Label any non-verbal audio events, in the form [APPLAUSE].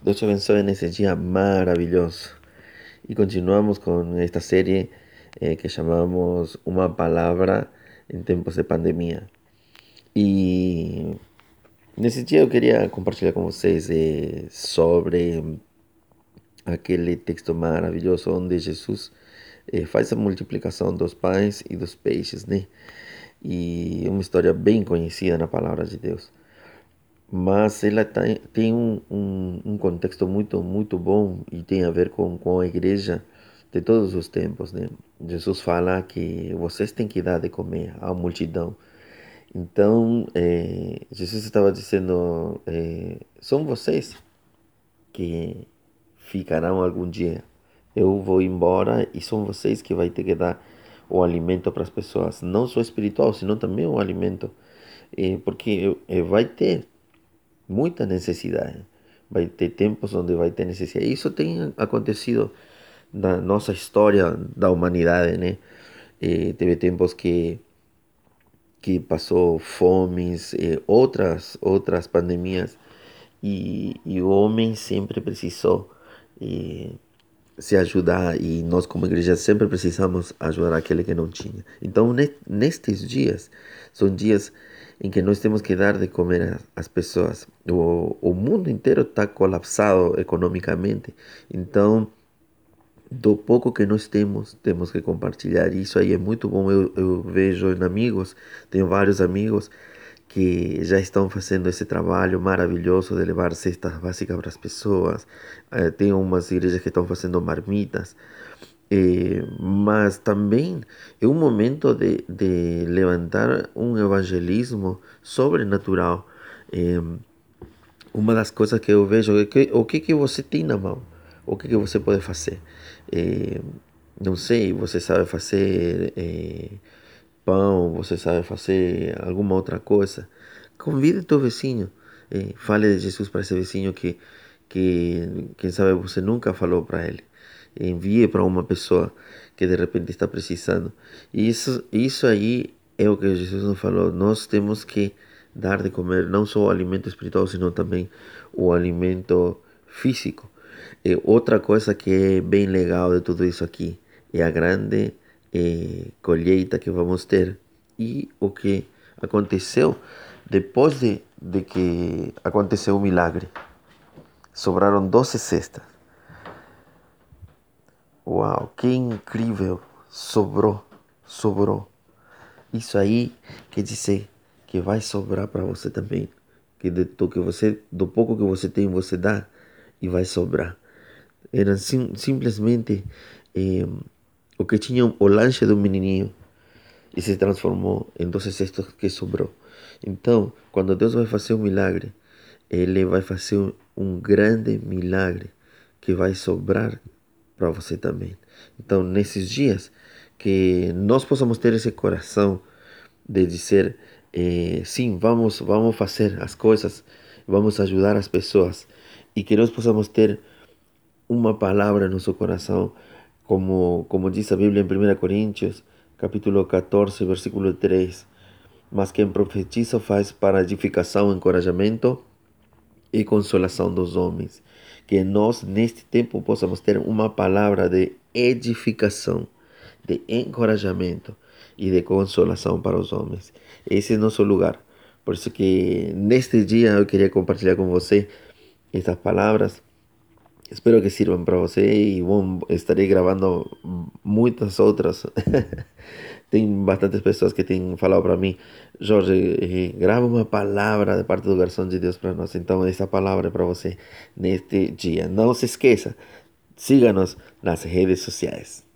Deus te abençoe nesse dia maravilhoso. E continuamos com esta série eh, que chamamos Uma Palavra em Tempos de Pandemia. E nesse dia eu queria compartilhar com vocês eh, sobre aquele texto maravilhoso onde Jesus eh, faz a multiplicação dos pães e dos peixes, né? E uma história bem conhecida na palavra de Deus mas ela tem um, um, um, contexto muito muito bom e tem a ver com, com a igreja de todos os tempos né? Jesus fala que vocês têm que dar de comer à multidão. Então é, Jesus estava dizendo é, são vocês que ficarão algum dia. Eu vou embora e são vocês que vai ter que dar o alimento para as pessoas não só espiritual senão também o alimento. É, porque vai ter muita necessidade. Vai ter tempos onde vai ter necessidade. Isso tem acontecido na nossa história da humanidade, né? E teve tempos que que passou fomes, outras outras pandemias e, e o homem sempre precisou se ajudar e nós como igreja sempre precisamos ajudar aquele que não tinha. Então nestes dias são dias em que nós temos que dar de comer às pessoas. O, o mundo inteiro está colapsado economicamente, então do pouco que nós temos, temos que compartilhar. Isso aí é muito bom. Eu, eu vejo em amigos, tenho vários amigos que já estão fazendo esse trabalho maravilhoso de levar cestas básicas para as pessoas. Eh, tem umas igrejas que estão fazendo marmitas. Eh, mas também é um momento de, de levantar um evangelismo sobrenatural. Eh, uma das coisas que eu vejo é que, o que, que você tem na mão, o que, que você pode fazer. Eh, não sei, você sabe fazer eh, pão, você sabe fazer alguma outra coisa. Convide teu vizinho, eh, fale de Jesus para esse vizinho que, que quem sabe você nunca falou para ele envie para uma pessoa que de repente está precisando. E isso, isso aí é o que Jesus nos falou. Nós temos que dar de comer não só o alimento espiritual, sino também o alimento físico. E outra coisa que é bem legal de tudo isso aqui é a grande eh, colheita que vamos ter e o que aconteceu depois de, de que aconteceu o milagre. Sobraram 12 cestas. Uau, que incrível! Sobrou, sobrou. Isso aí quer dizer que vai sobrar para você também. Que do, que você, do pouco que você tem, você dá e vai sobrar. Era sim, simplesmente eh, o que tinha o lanche do menininho e se transformou em 12 cestos que sobrou. Então, quando Deus vai fazer um milagre, Ele vai fazer um grande milagre que vai sobrar para você também. Então, nesses dias, que nós possamos ter esse coração de dizer, eh, sim, vamos, vamos fazer as coisas, vamos ajudar as pessoas e que nós possamos ter uma palavra no nosso coração, como, como diz a Bíblia em 1 Coríntios, capítulo 14, versículo 3. Mas quem profetiza faz para edificação, encorajamento e consolação dos homens. Que nós, neste tempo, possamos ter uma palavra de edificação, de encorajamento e de consolação para os homens. Esse é nosso lugar. Por isso que neste dia eu queria compartilhar com você estas palavras. Espero que sirvam para você e bom, estarei gravando muitas outras [LAUGHS] Tem bastantes pessoas que têm falado para mim, Jorge, eh, grava uma palavra de parte do garçom de Deus para nós. Então, essa palavra é para você neste dia. Não se esqueça, siga-nos nas redes sociais.